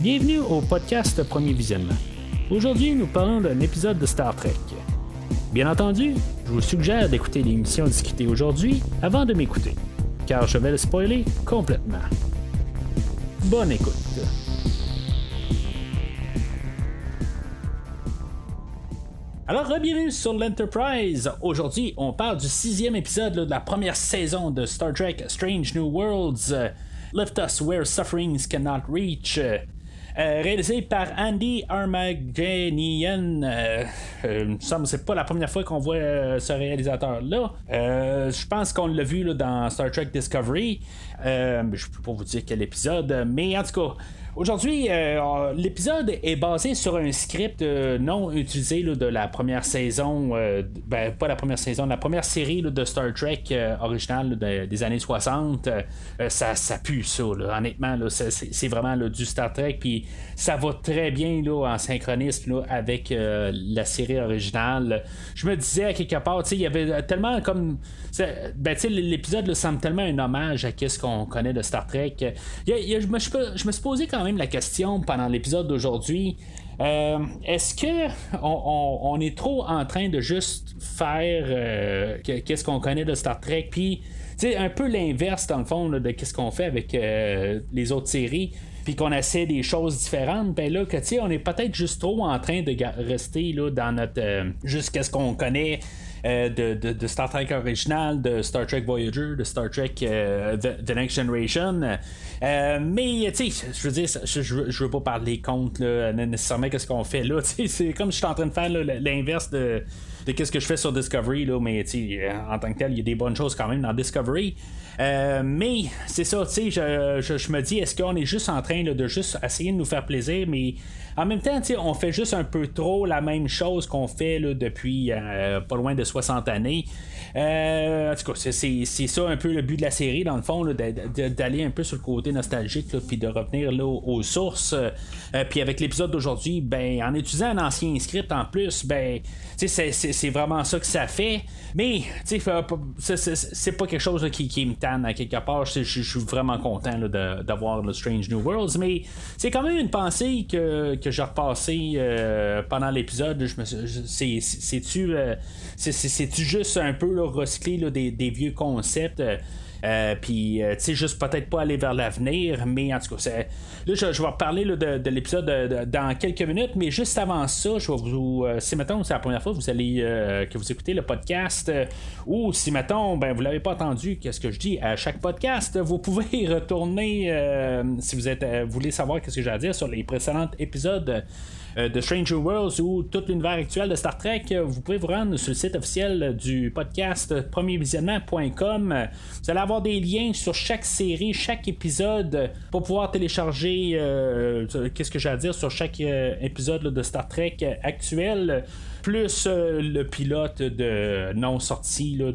Bienvenue au podcast Premier Visionnement. Aujourd'hui, nous parlons d'un épisode de Star Trek. Bien entendu, je vous suggère d'écouter l'émission discutée aujourd'hui avant de m'écouter, car je vais le spoiler complètement. Bonne écoute. Alors, bienvenue sur l'Enterprise. Aujourd'hui, on parle du sixième épisode de la première saison de Star Trek Strange New Worlds. Lift Us Where Sufferings Cannot Reach. Euh, réalisé par Andy Armaganian. Euh, euh, c'est pas la première fois qu'on voit euh, ce réalisateur-là. Je pense qu'on l'a vu là, dans Star Trek Discovery. Je peux pas vous dire quel épisode, mais en tout cas. Aujourd'hui, l'épisode est basé sur un script non utilisé de la première saison, ben, pas la première saison, la première série de Star Trek originale des années 60. Euh, euh, ça, ça pue ça, honnêtement, c'est, vraiment du Star Trek, puis ça va très bien là, en synchronisme là, avec euh, la série originale. Je me disais à quelque part, il y avait tellement comme. Ben, l'épisode semble tellement un hommage à ce qu'on connaît de Star Trek. Je, me, je me suis posé quand même la question pendant l'épisode d'aujourd'hui. euh, Est-ce que on, on- est trop en train de juste faire euh, que- qu'est-ce qu'on connaît de Star Trek, puis sais, un peu l'inverse dans le fond de qu'est-ce qu'on fait avec euh, les autres séries puis qu'on essaie des choses différentes, ben là, que tu sais, on est peut-être juste trop en train de rester là, dans notre. euh, juste qu'est-ce qu'on connaît. euh, de, de- Star Trek original, de Star Trek Voyager, de Star Trek euh, The, Next Generation. Mais, tu sais, je veux dire, je, je, veux pas parler contre là, nécessairement qu'est-ce qu'on fait là. C'est comme je suis en train de faire l'inverse de, qu'est-ce que je fais sur Discovery, là, mais euh, en tant que tel, il y a des bonnes choses quand même dans Discovery. Euh, mais c'est ça, tu sais, je, je, me dis, est-ce qu'on est juste en train de juste essayer de nous faire plaisir, mais en même temps, tu sais, on fait juste un peu trop la même chose qu'on fait depuis euh, pas loin de 60 années. Euh, en tout cas, c'est- ça un peu le but de la série, dans le fond, d'aller un peu sur le côté nostalgique, puis de revenir là, aux, sources. Euh, puis avec l'épisode d'aujourd'hui, ben, en utilisant un ancien script en plus, ben, c'est- vraiment ça que ça fait. Mais, c'est- pas quelque chose qui, me tanne à quelque part. Je suis vraiment content d'avoir le Strange New Worlds, mais c'est quand même une pensée que, que j'ai repassée euh, pendant l'épisode. C'est-tu juste un peu recycler des, vieux concepts? euh, euh, puis, euh, tu sais, juste peut-être pas aller vers l'avenir, mais en tout cas, là, je, vais reparler de, de l'épisode de- de- dans quelques minutes, mais juste avant ça, je vais vous. euh, si, mettons, c'est la première fois que vous allez que vous écoutez le podcast, ou si, mettons, ben, vous l'avez pas entendu, qu'est-ce que je dis? À chaque podcast, vous pouvez retourner, si vous êtes, voulez savoir qu'est-ce que j'ai à dire sur les précédents épisodes de Stranger Worlds ou tout l'univers actuel de Star Trek, euh, vous pouvez vous rendre sur le site officiel du podcast euh, premiervisionnement.com. Euh, Vous allez avoir des liens sur chaque série, chaque épisode euh, pour pouvoir télécharger euh, qu'est-ce que j'ai à dire sur chaque euh, épisode de Star Trek euh, actuel. Plus euh, le pilote de non sorti de,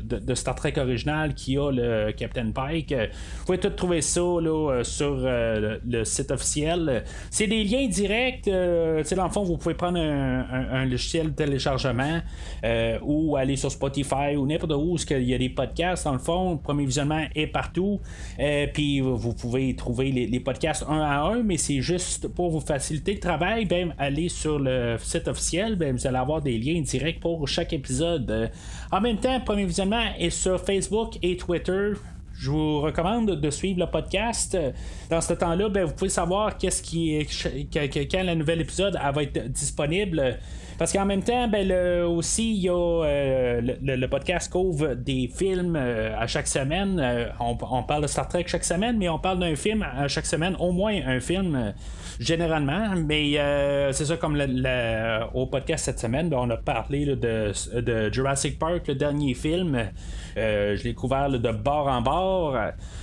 de- Star Trek original qui a le Captain Pike. Euh, Vous pouvez tout trouver ça là, euh, sur le, site officiel. C'est des liens directs. dans le fond, vous pouvez prendre un, logiciel de téléchargement ou aller sur Spotify ou n'importe où où il y a des podcasts. Dans le fond, le premier visionnement est partout. Puis vous pouvez trouver les, podcasts un à un, mais c'est juste pour vous faciliter le travail. Ben, allez sur le site officiel. Ben, allez avoir des liens directs pour chaque épisode. Euh, en même temps, premier visionnement est sur Facebook et Twitter. Je vous recommande de suivre le podcast. Dans ce temps-là, ben, vous pouvez savoir qu'est-ce qui est, quand le nouvel épisode va être disponible. Parce qu'en même temps, ben, le- aussi, il y a euh, le, podcast couvre des films euh, à chaque semaine. Euh, on, parle de Star Trek chaque semaine, mais on parle d'un film à chaque semaine, au moins un film. généralement, mais c'est ça comme le- au podcast cette semaine, ben, on a parlé de, de Jurassic Park, le dernier film. Je l'ai couvert de bord en bord.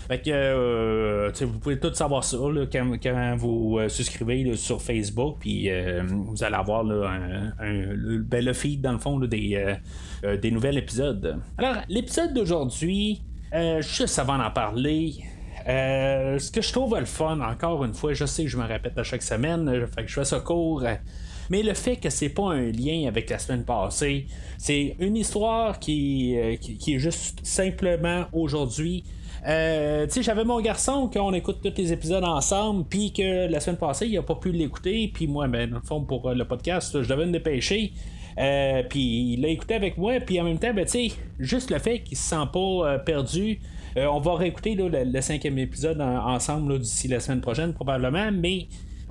Fait que vous pouvez tout savoir ça quand, quand vous souscrivez sur Facebook, puis vous allez avoir un- le, ben, le feed dans le fond des, euh, euh, des nouveaux épisodes. Alors, l'épisode d'aujourd'hui, euh, juste avant d'en parler, euh, ce que je trouve le fun, encore une fois, je sais que je me répète à chaque semaine, que je fais ça court. Mais le fait que c'est pas un lien avec la semaine passée, c'est une histoire qui, qui, est juste simplement aujourd'hui. Euh, tu sais, j'avais mon garçon qu'on écoute tous les épisodes ensemble, puis que la semaine passée, il a pas pu l'écouter, puis moi, ben, dans le fond, pour le podcast, je devais me dépêcher. Euh, puis il l'a écouté avec moi, puis en même temps, ben, tu sais, juste le fait qu'il se sent pas euh, perdu. Euh, on va réécouter le, cinquième épisode ensemble d'ici la semaine prochaine, probablement, mais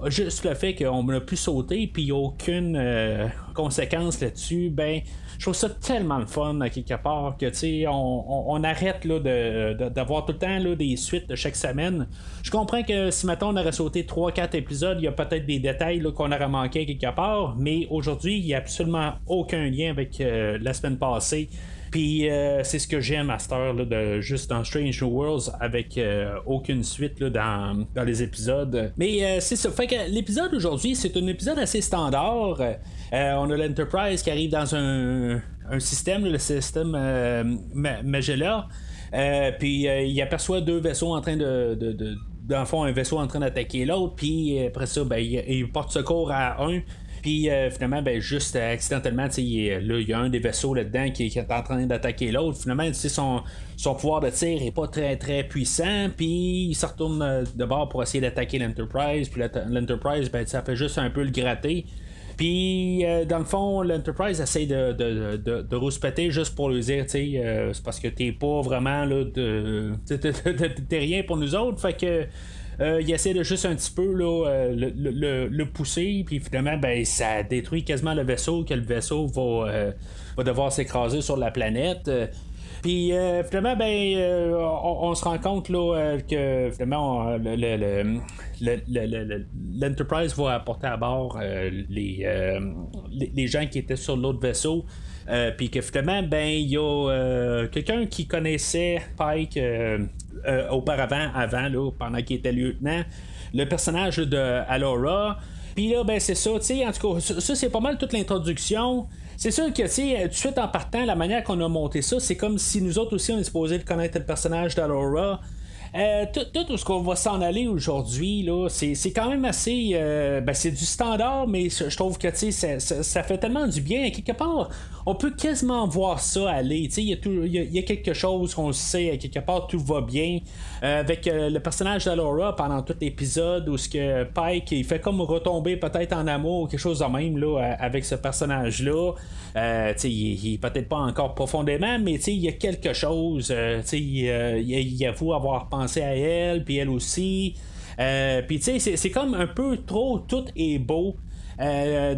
juste le fait qu'on a pu sauter, puis il n'y a aucune conséquence là-dessus, ben, je trouve ça tellement le fun à quelque part que tu on, on, arrête là, de, d'avoir tout le temps là, des suites de chaque semaine. Je comprends que si maintenant on aurait sauté 3-4 épisodes, il y a peut-être des détails là, qu'on aurait manqué quelque part, mais aujourd'hui, il n'y a absolument aucun lien avec euh, la semaine passée. Puis euh, c'est ce que j'aime à cette heure, de, juste dans Strange New Worlds avec euh, aucune suite dans, dans, les épisodes. Mais c'est ça. Fait que l'épisode aujourd'hui, c'est un épisode assez standard. Euh, on a l'Enterprise qui arrive dans un, système, le système euh, Magellan. Euh, puis il aperçoit deux vaisseaux en train de, un vaisseau en train d'attaquer l'autre, puis après ça, ben, il, porte secours à un. Puis finalement, ben, juste accidentellement, il, il y a un des vaisseaux là-dedans qui, est en train d'attaquer l'autre. Finalement, son, son pouvoir de tir est pas très très puissant. Puis il se retourne de bord pour essayer d'attaquer l'Enterprise. Puis l'Enterprise, ben, ça fait juste un peu le gratter. Puis, euh, dans le fond, l'Enterprise essaie de, de, de, de juste pour lui dire, tu sais, euh, c'est parce que t'es pas vraiment là, de. T'es rien pour nous autres. Fait que. Euh, il essaie de juste un petit peu là, le, pousser, puis finalement, ben, ça détruit quasiment le vaisseau, que le vaisseau va, va devoir s'écraser sur la planète. Puis euh, finalement, ben, euh, on, se rend compte là, euh, que l'Enterprise va apporter à bord les, les, gens qui étaient sur l'autre vaisseau. puis que finalement, ben, il y a quelqu'un qui connaissait Pike auparavant, avant, là, pendant qu'il était lieutenant, le personnage de Alora. Puis là, ben, c'est ça, tu sais, en tout cas, ça c'est pas mal toute l'introduction. C'est sûr que, tu sais, tout de suite en partant, la manière qu'on a monté ça, c'est comme si nous autres aussi, on est supposé connaître le personnage d'Alora. Euh, tout, ce qu'on va s'en aller aujourd'hui, c'est, quand même assez. Euh, ben, c'est du standard, mais je trouve que ça, ça, ça, fait tellement du bien. Quelque part, on peut quasiment voir ça aller. Il y, y, a quelque chose qu'on sait, quelque part, tout va bien. Euh, avec le personnage d'Alora pendant tout l'épisode, où ce que Pike il fait comme retomber peut-être en amour ou quelque chose de même là, avec ce personnage-là. il, il, peut-être pas encore profondément, mais il y a quelque chose. il, il, avoue avoir pensé à elle, puis elle aussi. Euh, puis tu sais, c'est comme un peu trop tout est beau. Euh,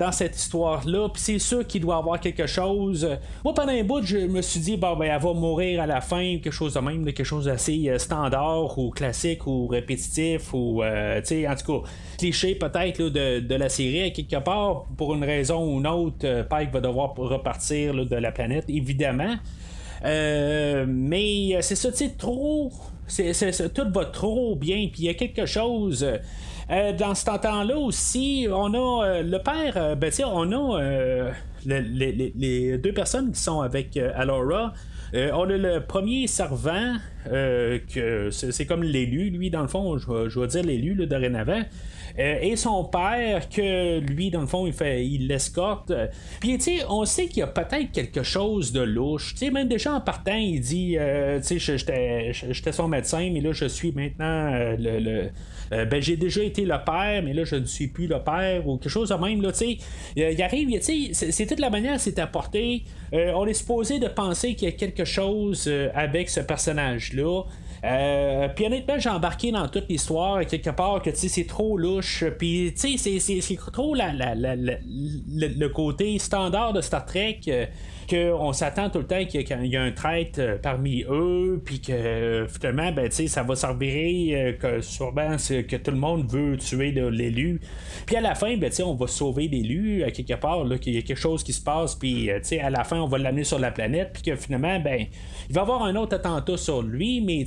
dans cette histoire-là. Puis c'est sûr qu'il doit avoir quelque chose. Moi, pendant un bout, je me suis dit, ben, elle va mourir à la fin, quelque chose de même, quelque chose d'assez euh, standard ou classique ou répétitif ou, tu sais, en tout cas, cliché peut-être de, de, la série. Quelque part, pour une raison ou une autre, Pike va devoir repartir de la planète, évidemment. mais c'est ça, tu sais, trop tout va trop bien. Puis il y a quelque chose. Euh, dans ce temps-là aussi, on a euh, le père, euh, ben, on a les, deux personnes qui sont avec Alora. on a le premier servant, que c'est, comme l'élu, lui, dans le fond, je, vais dire l'élu dorénavant. Euh, et son père, que lui, dans le fond, il fait il l'escorte. Puis, tu sais, on sait qu'il y a peut-être quelque chose de louche. Tu sais, même déjà en partant, il dit, euh, tu sais, j'étais son médecin, mais là, je suis maintenant euh, le. ben, j'ai déjà été le père, mais là, je ne suis plus le père, ou quelque chose de même, là, tu sais. il arrive, tu sais, c'est toute la manière c'est apporté. on est supposé de penser qu'il y a quelque chose avec ce personnage-là. Euh, puis honnêtement, j'ai embarqué dans toute l'histoire quelque part que c'est trop louche. Puis c'est, c'est trop la, le côté standard de Star Trek. Euh, qu'on s'attend tout le temps qu'il y, a un traître euh, parmi eux, puis que finalement, ben, ça va servir que sûrement que tout le monde veut tuer l'élu. Puis à la fin, ben, on va sauver l'élu à quelque part, qu'il y a quelque chose qui se passe, puis à la fin, on va l'amener sur la planète, puis que finalement, ben, il va y avoir un autre attentat sur lui, mais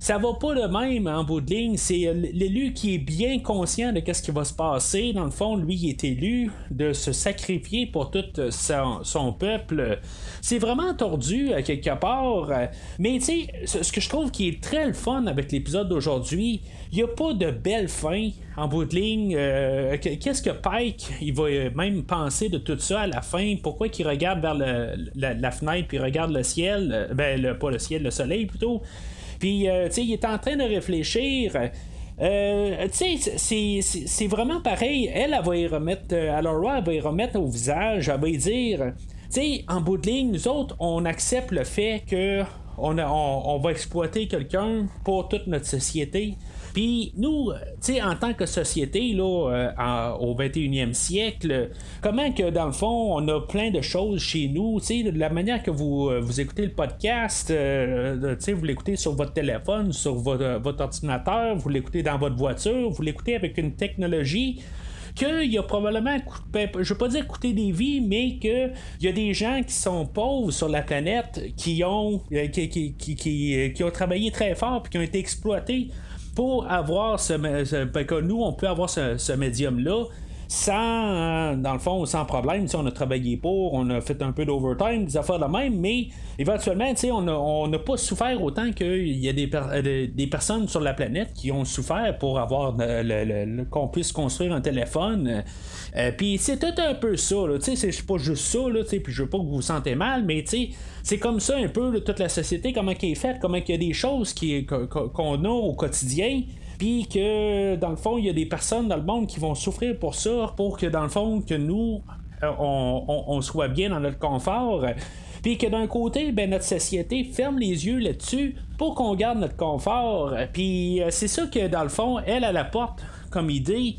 ça va pas de même en bout de ligne. C'est l'élu qui est bien conscient de ce qui va se passer. Dans le fond, lui, il est élu de se sacrifier pour tout son, peuple. C'est vraiment tordu à quelque part. Mais tu sais, ce que je trouve qui est très le fun avec l'épisode d'aujourd'hui, il n'y a pas de belle fin en bout de ligne. Euh, qu'est-ce que Pike il va même penser de tout ça à la fin? Pourquoi qu'il regarde vers la, fenêtre puis regarde le ciel euh, Ben, pas le ciel, le soleil plutôt? Puis, euh, tu sais, il est en train de réfléchir. Euh, tu sais, c'est vraiment pareil. Elle, elle va y remettre, Alora, elle va y remettre au visage, elle va y dire, sais, en bout de ligne, nous autres, on accepte le fait que on, va exploiter quelqu'un pour toute notre société. Puis nous, sais, en tant que société, là, euh, au 21e siècle, comment que dans le fond, on a plein de choses chez nous, de la manière que vous, euh, vous écoutez le podcast, euh, vous l'écoutez sur votre téléphone, sur votre ordinateur, vous l'écoutez dans votre voiture, vous l'écoutez avec une technologie qu'il y a probablement, ben, je veux pas dire coûter des vies, mais qu'il y a des gens qui sont pauvres sur la planète qui ont, qui, qui, qui, qui ont travaillé très fort et qui ont été exploités pour avoir ce, ben, nous, on peut avoir ce, médium-là sans, dans le fond, sans problème. On a travaillé pour, on a fait un peu d'overtime, des affaires de même, mais éventuellement, on n'a pas souffert autant qu'il y a des, euh, des, personnes sur la planète qui ont souffert pour avoir qu'on puisse construire un téléphone. Euh, puis c'est tout un peu ça, c'est pas juste ça, puis je veux pas que vous vous sentez mal, mais c'est comme ça un peu toute la société, comment elle est faite, comment il y a des choses qu'on a au quotidien. Puis que dans le fond, il y a des personnes dans le monde qui vont souffrir pour ça, pour que dans le fond, que nous, euh, on, soit bien dans notre confort. Puis que d'un côté, ben, notre société ferme les yeux là-dessus pour qu'on garde notre confort. Puis euh, c'est ça que dans le fond, elle, elle apporte comme idée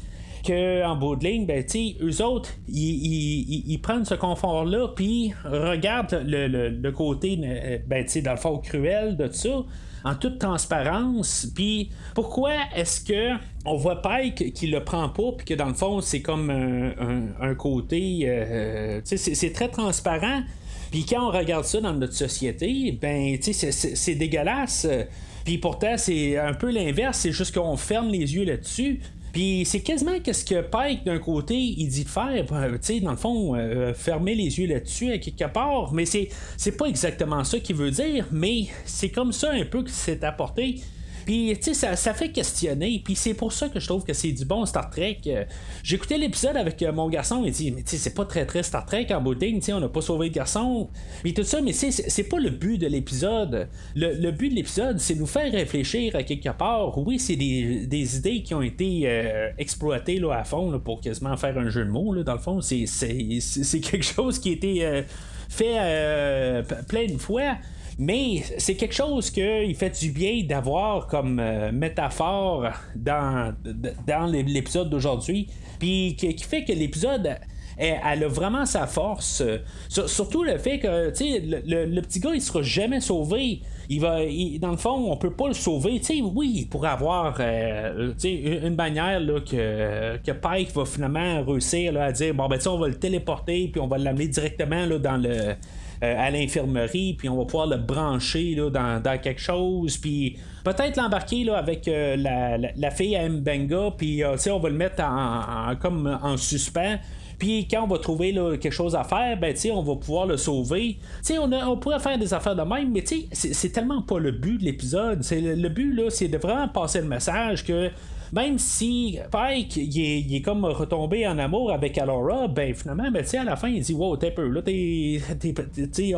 qu'en bout de ligne, ben, eux autres, ils, prennent ce confort-là, puis regardent le, côté, euh, ben, dans le fond, cruel de ça en toute transparence. Puis pourquoi est-ce que on voit Pike qui le prend pas, puis que dans le fond c'est comme un, côté, euh, c'est très transparent. Puis quand on regarde ça dans notre société, ben c'est dégueulasse. Puis pourtant c'est un peu l'inverse, c'est juste qu'on ferme les yeux là-dessus. Puis c'est quasiment qu'est-ce que Pike d'un côté il dit de faire, euh, tu sais, dans le fond, euh, fermer les yeux là-dessus à quelque part, mais c'est, c'est pas exactement ça qu'il veut dire, mais c'est comme ça un peu que c'est apporté. Puis, tu sais, ça, fait questionner. Puis, c'est pour ça que je trouve que c'est du bon Star Trek. Euh, écouté l'épisode avec euh, mon garçon. Il dit, mais tu sais, c'est pas très très Star Trek en bout Tu sais, on n'a pas sauvé le garçon. Mais tout ça, mais c'est pas le but de l'épisode. Le, but de l'épisode, c'est nous faire réfléchir à quelque part. Oui, c'est des, idées qui ont été euh, exploitées là, à fond pour quasiment faire un jeu de mots. Dans le fond, c'est quelque chose qui a été fait plein de fois. Mais c'est quelque chose qu'il fait du bien d'avoir comme euh, métaphore dans, dans l'épisode d'aujourd'hui. Puis qui, fait que l'épisode elle, a vraiment sa force. surtout le fait que le, le, petit gars il sera jamais sauvé. Il va, dans le fond, on peut pas le sauver. oui, il pourrait avoir euh, une manière là, que, que Pike va finalement réussir à dire bon ben on va le téléporter puis on va l'amener directement là, dans le euh, à l'infirmerie, puis on va pouvoir le brancher là, dans, quelque chose, puis peut-être l'embarquer là, avec euh, la, fille à Mbenga, puis euh, on va le mettre en, comme en suspens. Puis quand on va trouver quelque chose à faire, ben on va pouvoir le sauver. On, on pourrait faire des affaires de même, mais c'est tellement pas le but de l'épisode. Le, le but, là, c'est de vraiment passer le message que même si Pike il est, comme retombé en amour avec Alora, ben finalement, ben, à la fin, il dit Wow, t'es peu, là,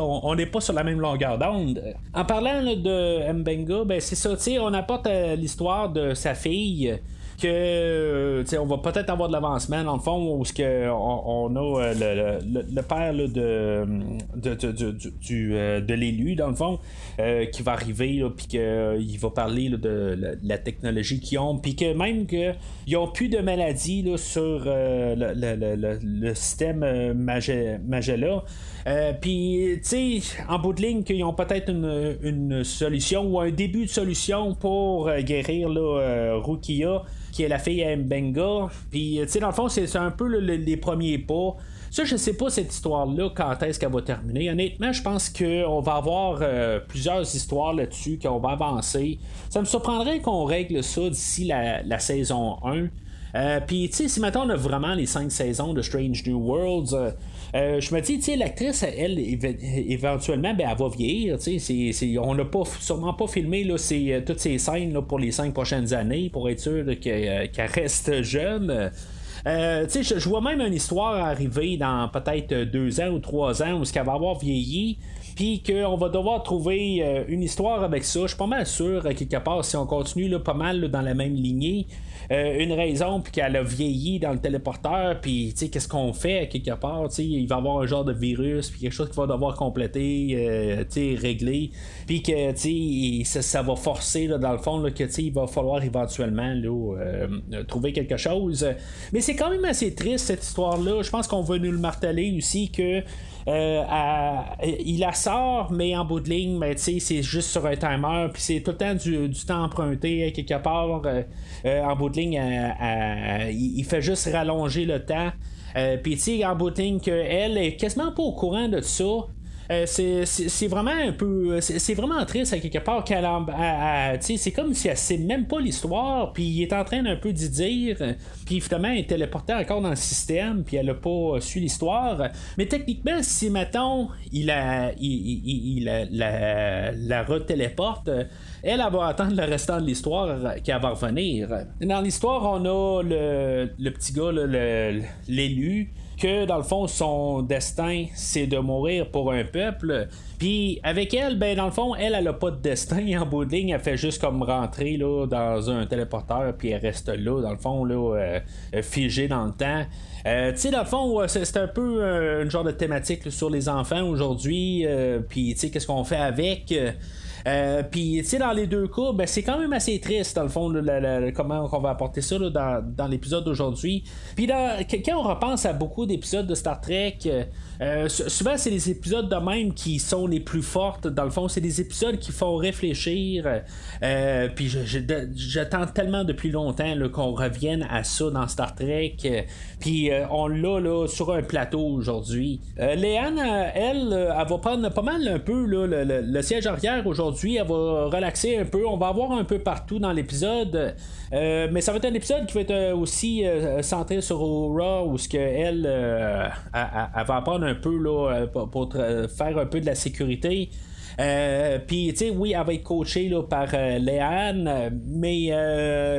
on n'est pas sur la même longueur d'onde. En parlant de Mbenga, ben c'est ça, on apporte euh, l'histoire de sa fille que on va peut-être avoir de l'avancement dans le fond où que on, a euh, le, père de, de, euh, de, l'élu dans le fond euh, qui va arriver puis qu'il va parler de la, technologie qu'ils ont puis que même qu'ils ont plus de maladies sur le, système Magella puis, tu sais, en bout de ligne, qu'ils ont peut-être une, solution ou un début de solution pour guérir là, Rukia qui est la fille à Mbenga. Puis, tu sais, dans le fond, c'est un peu les premiers pas. Ça, je sais pas cette histoire-là, quand est-ce qu'elle va terminer. Honnêtement, je pense qu'on va avoir plusieurs histoires là-dessus, qu'on va avancer. Ça me surprendrait qu'on règle ça d'ici la, la saison 1. Euh, puis, tu sais, si maintenant on a vraiment les cinq saisons de Strange New Worlds, euh, euh, je me dis, tu sais, l'actrice, elle, éventuellement, ben, elle va vieillir. On n'a pas, sûrement pas filmé là, toutes ces scènes pour les cinq prochaines années pour être sûr qu'elle reste jeune. Euh, je vois même une histoire arriver dans peut-être deux ans ou trois ans où ce qu'elle va avoir vieilli puis qu'on va devoir trouver euh, une histoire avec ça. Je suis pas mal sûr, quelque part, si on continue là, pas mal dans la même lignée, euh, une raison, puis qu'elle a vieilli dans le téléporteur, puis qu'est-ce qu'on fait quelque part, il va y avoir un genre de virus, puis quelque chose qu'il va devoir compléter, euh, régler, puis que ça, ça, va forcer dans le fond là, que il va falloir éventuellement là, trouver quelque chose. Mais c'est quand même assez triste cette histoire-là. Je pense qu'on va nous le marteler aussi que euh, il la mais en bout de ligne, ben, c'est juste sur un timer, puis c'est tout le temps du, temps emprunté quelque part. Euh, euh, en bout de ligne, il fait juste rallonger le temps. puis, tu en bout de ligne, qu'elle est quasiment pas au courant de ça. Euh, c'est vraiment un peu. C'est vraiment triste à quelque part qu'elle C'est comme si elle sait même pas l'histoire, puis il est en train d'un peu d'y dire, puis finalement elle est téléportée encore dans le système, puis elle a pas su l'histoire. Mais techniquement, si mettons, il, a, il, la, la retéléporte, elle, elle va attendre le restant de l'histoire qu'elle va revenir. Dans l'histoire, on a le, le petit gars, l'élu que dans le fond son destin c'est de mourir pour un peuple puis avec elle ben dans le fond elle elle a pas de destin en bout de ligne elle fait juste comme rentrer là dans un téléporteur puis elle reste là dans le fond là euh, figée dans le temps euh, tu sais, dans le fond, c'est un peu euh, un genre de thématique sur les enfants aujourd'hui. Puis, tu sais, qu'est-ce qu'on fait avec euh, puis, tu sais, dans les deux cas, ben, c'est quand même assez triste, dans le fond, comment on va apporter ça dans, l'épisode d'aujourd'hui. Puis, quand on repense à beaucoup d'épisodes de Star Trek, euh, euh, souvent, c'est les épisodes de même qui sont les plus fortes. Dans le fond, c'est des épisodes qui font réfléchir. puis, j'attends tellement depuis longtemps qu'on revienne à ça dans Star Trek. puis, on l'a là, sur un plateau aujourd'hui. Léane, elle, elle va prendre pas mal un peu le siège arrière aujourd'hui elle va relaxer un peu. On va avoir un peu partout dans l'épisode. Euh, mais ça va être un épisode qui va être euh, aussi euh, centré sur Aura, où ce que elle, va apprendre un peu là, pour, faire un peu de la sécurité. puis, tu sais, oui, elle va être coachée là, par Léane, mais,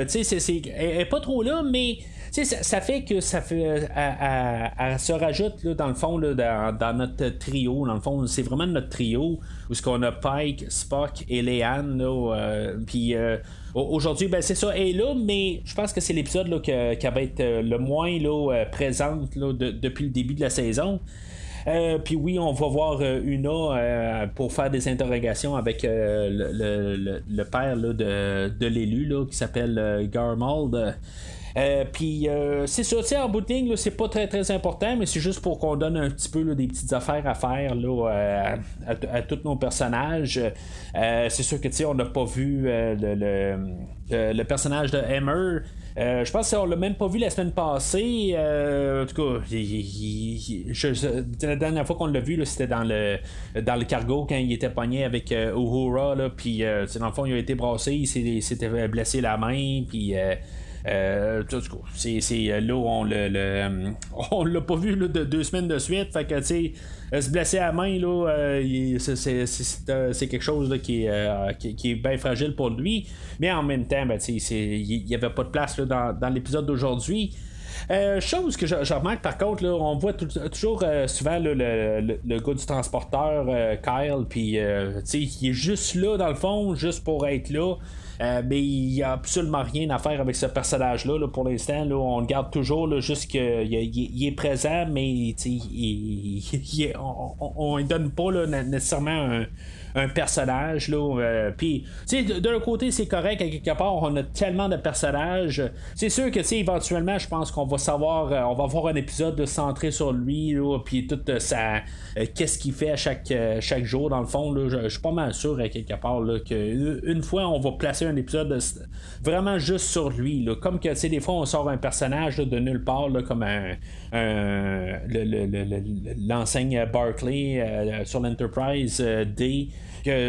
tu sais, elle n'est pas trop là, mais ça, fait que ça fait. Elle, se rajoute dans le fond dans, notre trio. Dans le fond, c'est vraiment notre trio où ce qu'on a Pike, Spock et Leanne. Euh, puis euh, aujourd'hui, ben c'est ça, est là, mais je pense que c'est l'épisode qui va être euh, le moins là, présente depuis le début de la saison. puis oui, on va voir Una pour faire des interrogations avec le, père de, de l'élu qui s'appelle Garmald. Euh, puis euh, c'est ça, en bout de ligne, c'est pas très très important, mais c'est juste pour qu'on donne un petit peu des petites affaires à faire là, à, tous nos personnages. Euh, c'est sûr que on n'a pas vu le, personnage de Hammer. je pense qu'on l'a même pas vu la semaine passée. en tout cas, la dernière fois qu'on l'a vu, c'était dans le dans le cargo quand il était pogné avec Uhura. Puis dans le fond, il a été brassé, il s'était blessé la main. Puis euh, c'est, euh, là où on le, on l'a pas vu de deux semaines de suite. Fait que, tu sais, euh, se blesser à la main, là, euh, c'est, quelque chose qui, est bien fragile pour lui. Mais en même temps, ben, il n'y avait pas de place dans, l'épisode d'aujourd'hui. chose que je, remarque par contre, là, on voit toujours souvent le, le, gars du transporteur, Kyle, puis il est juste là dans le fond, juste pour être là. Euh, mais il n'y a absolument rien à faire avec ce personnage-là. pour l'instant, on le garde toujours là, juste qu'il est présent, mais il, on ne donne pas nécessairement un personnage. Là, puis, d'un côté, c'est correct, à quelque part, on a tellement de personnages. C'est sûr que, éventuellement, je pense qu'on va savoir, on va avoir un épisode centré sur lui, puis tout ça. Qu'est-ce qu'il fait chaque, chaque jour, dans le fond. Là, je, suis pas mal sûr, à quelque part, là, qu'une fois, on va placer un épisode vraiment juste sur lui. Là, comme que, tu des fois, on sort un personnage de nulle part, là, comme un, l'enseigne Barclay euh, sur l'Enterprise euh, D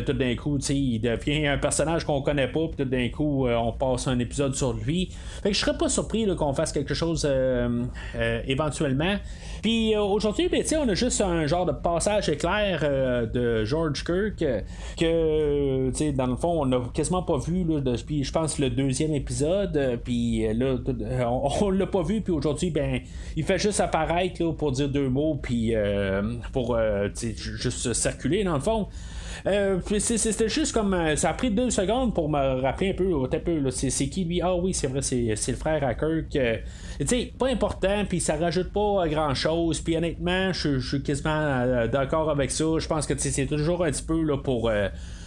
tout d'un coup, il devient un personnage qu'on connaît pas, puis tout d'un coup, euh, on passe un épisode sur lui. Fait que je serais pas surpris qu'on fasse quelque chose éventuellement. Puis aujourd'hui, ben, on a juste un genre de passage éclair de George Kirk que, dans le fond, on n'a quasiment pas vu depuis, je pense, le deuxième épisode. Puis là, on, l'a pas vu, puis aujourd'hui, ben, il fait juste apparaître là, pour dire deux mots, puis euh, pour euh, juste circuler dans le fond. Euh, c'était juste comme. ça a pris deux secondes pour me rappeler un peu, un peu c'est, qui lui? Ah oui, c'est vrai, c'est, le frère à Kirk. sais pas important, puis ça rajoute pas grand chose. Puis honnêtement, je suis quasiment d'accord avec ça. Je pense que c'est toujours un petit peu là, pour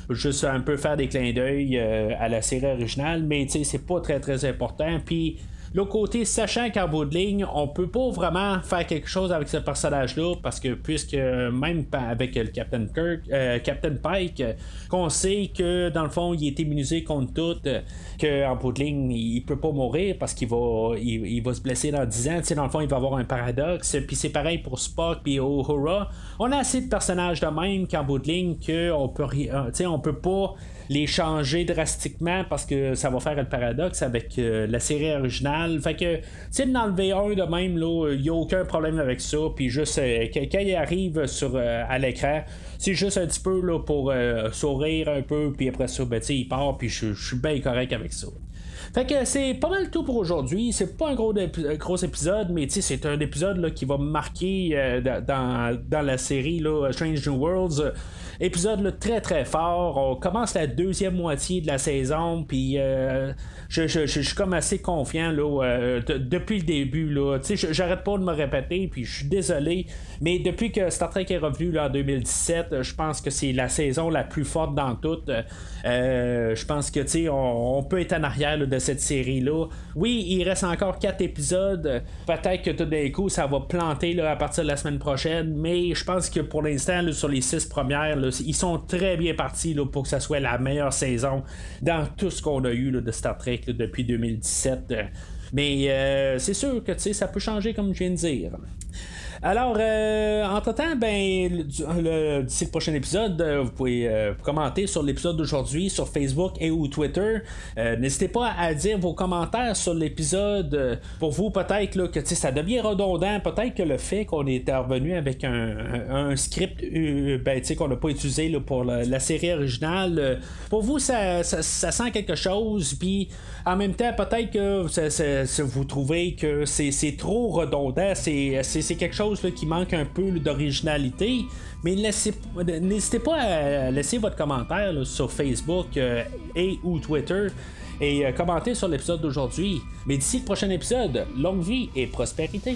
juste un peu faire des clins d'œil à la série originale, mais c'est pas très très important. Puis L'autre côté, sachant qu'en bout de ligne, on peut pas vraiment faire quelque chose avec ce personnage-là, parce que puisque même avec le Captain Kirk, euh, Captain Pike, qu'on sait que dans le fond, il est immunisé contre tout, qu'en bout de ligne, il peut pas mourir parce qu'il va, il, va se blesser dans 10 ans. dans le fond, il va avoir un paradoxe. Puis c'est pareil pour Spock puis Uhura. On a assez de personnages de même qu'en bout de ligne qu'on peut, euh, on peut pas les changer drastiquement parce que ça va faire le paradoxe avec euh, la série originale. Fait que, tu le V1 de même, il n'y a aucun problème avec ça. Puis juste, euh, quand il arrive sur, euh, à l'écran, c'est juste un petit peu là, pour sourire un peu, puis après ça, ben, il part, puis je suis bien correct avec ça. Fait que c'est pas mal tout pour aujourd'hui. C'est pas un gros, gros épisode, mais c'est un épisode là, qui va marquer dans, dans, la série là, Strange New Worlds. Épisode très très fort. On commence la deuxième moitié de la saison, puis euh, je, suis comme assez confiant là, euh, depuis le début. Là. J'arrête pas de me répéter, puis je suis désolé. Mais depuis que Star Trek est revenu là, en 2017, je pense que c'est la saison la plus forte dans toutes. Euh, je pense que on, on peut être en arrière de cette série-là. Oui, il reste encore quatre épisodes. Peut-être que tout d'un coup, ça va planter là, à partir de la semaine prochaine. Mais je pense que pour l'instant, sur les six premières, ils sont très bien partis pour que ça soit la meilleure saison dans tout ce qu'on a eu de Star Trek depuis 2017. Mais euh, c'est sûr que ça peut changer comme je viens de dire. Alors, euh, entre-temps, ben, d'ici le prochain épisode, euh, vous pouvez euh, commenter sur l'épisode d'aujourd'hui sur Facebook et ou Twitter. N'hésitez pas à dire vos commentaires sur l'épisode. pour vous, peut-être que ça devient redondant. Peut-être que le fait qu'on est revenu avec un, script ben, qu'on n'a pas utilisé pour la, série originale, pour vous, ça, sent quelque chose. Puis, en même temps, peut-être que vous trouvez que c'est trop redondant. C'est quelque chose qui manque un peu d'originalité. Mais n'hésitez pas à laisser votre commentaire sur Facebook euh, et ou Twitter et euh, commenter sur l'épisode d'aujourd'hui. Mais d'ici le prochain épisode, longue vie et prospérité.